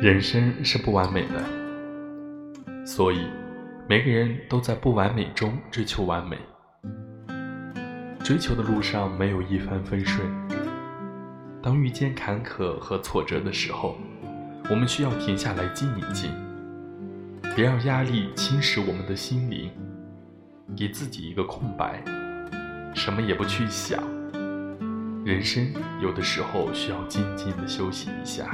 人生是不完美的，所以每个人都在不完美中追求完美。追求的路上没有一帆风顺，当遇见坎坷和挫折的时候，我们需要停下来静一静，别让压力侵蚀我们的心灵，给自己一个空白，什么也不去想。人生有的时候需要静静的休息一下。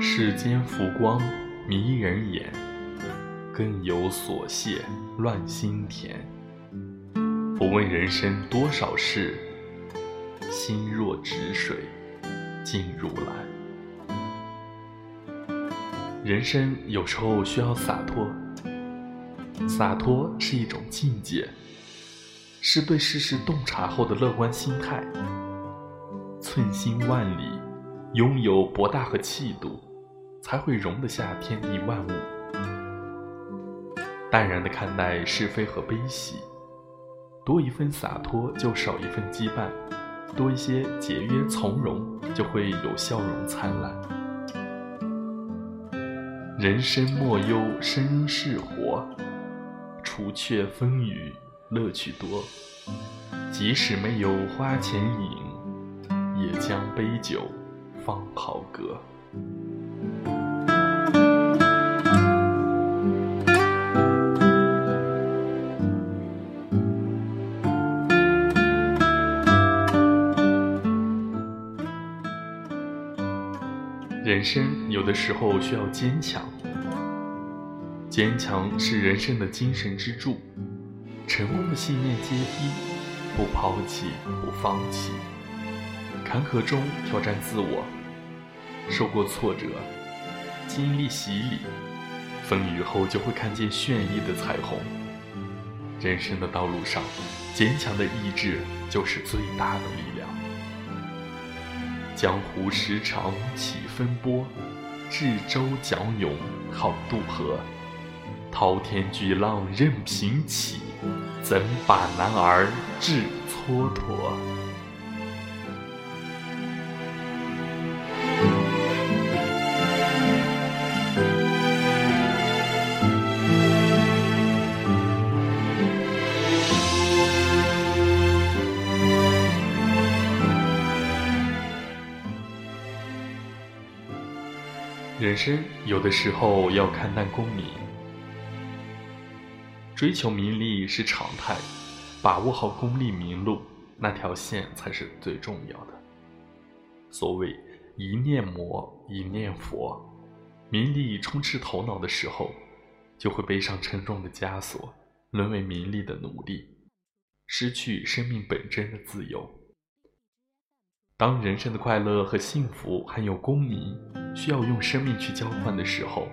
世间浮光迷人眼，更有所羡乱心田。不问人生多少事，心若止水静如兰。人生有时候需要洒脱，洒脱是一种境界，是对世事洞察后的乐观心态。寸心万里，拥有博大和气度。才会容得下天地万物，淡然的看待是非和悲喜，多一份洒脱就少一份羁绊，多一些节约从容就会有笑容灿烂。人生莫忧生是活，除却风雨乐趣多。即使没有花前饮，也将杯酒放好歌。人生有的时候需要坚强，坚强是人生的精神支柱。成功的信念阶梯，不抛弃，不放弃。坎坷中挑战自我，受过挫折，经历洗礼，风雨后就会看见绚丽的彩虹。人生的道路上，坚强的意志就是最大的力量。江湖时常起风波，智舟皎勇好渡河。滔天巨浪任平起，怎把男儿志蹉跎？人生有的时候要看淡功名，追求名利是常态，把握好功利名禄那条线才是最重要的。所谓一念魔，一念佛，名利充斥头脑的时候，就会背上沉重的枷锁，沦为名利的奴隶，失去生命本真的自由。当人生的快乐和幸福还有功名需要用生命去交换的时候，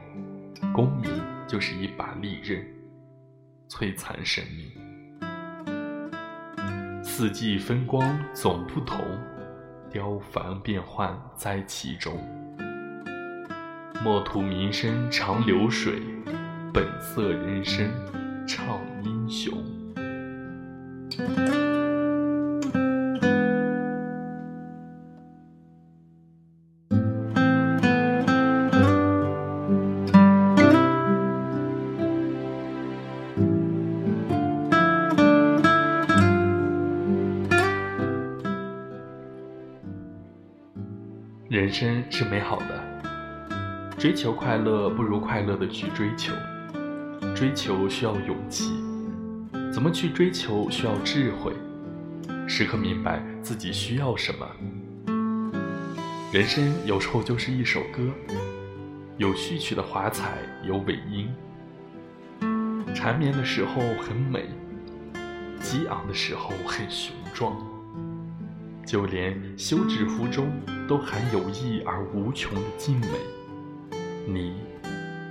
功名就是一把利刃，摧残生命。四季风光总不同，雕繁变幻在其中。莫图名声长流水，本色人生唱英雄。人生是美好的，追求快乐不如快乐的去追求。追求需要勇气，怎么去追求需要智慧，时刻明白自己需要什么。人生有时候就是一首歌，有序曲的华彩，有尾音。缠绵的时候很美，激昂的时候很雄壮。就连休止符中都含有意而无穷的静美，你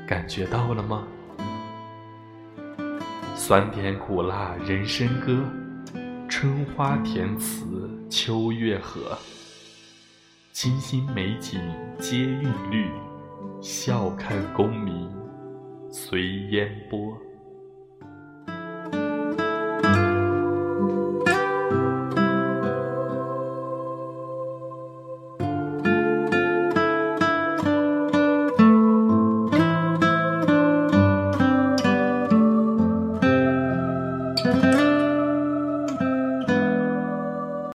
感觉到了吗？酸甜苦辣人生歌，春花甜词秋月和，清新美景皆韵律，笑看功名随烟波。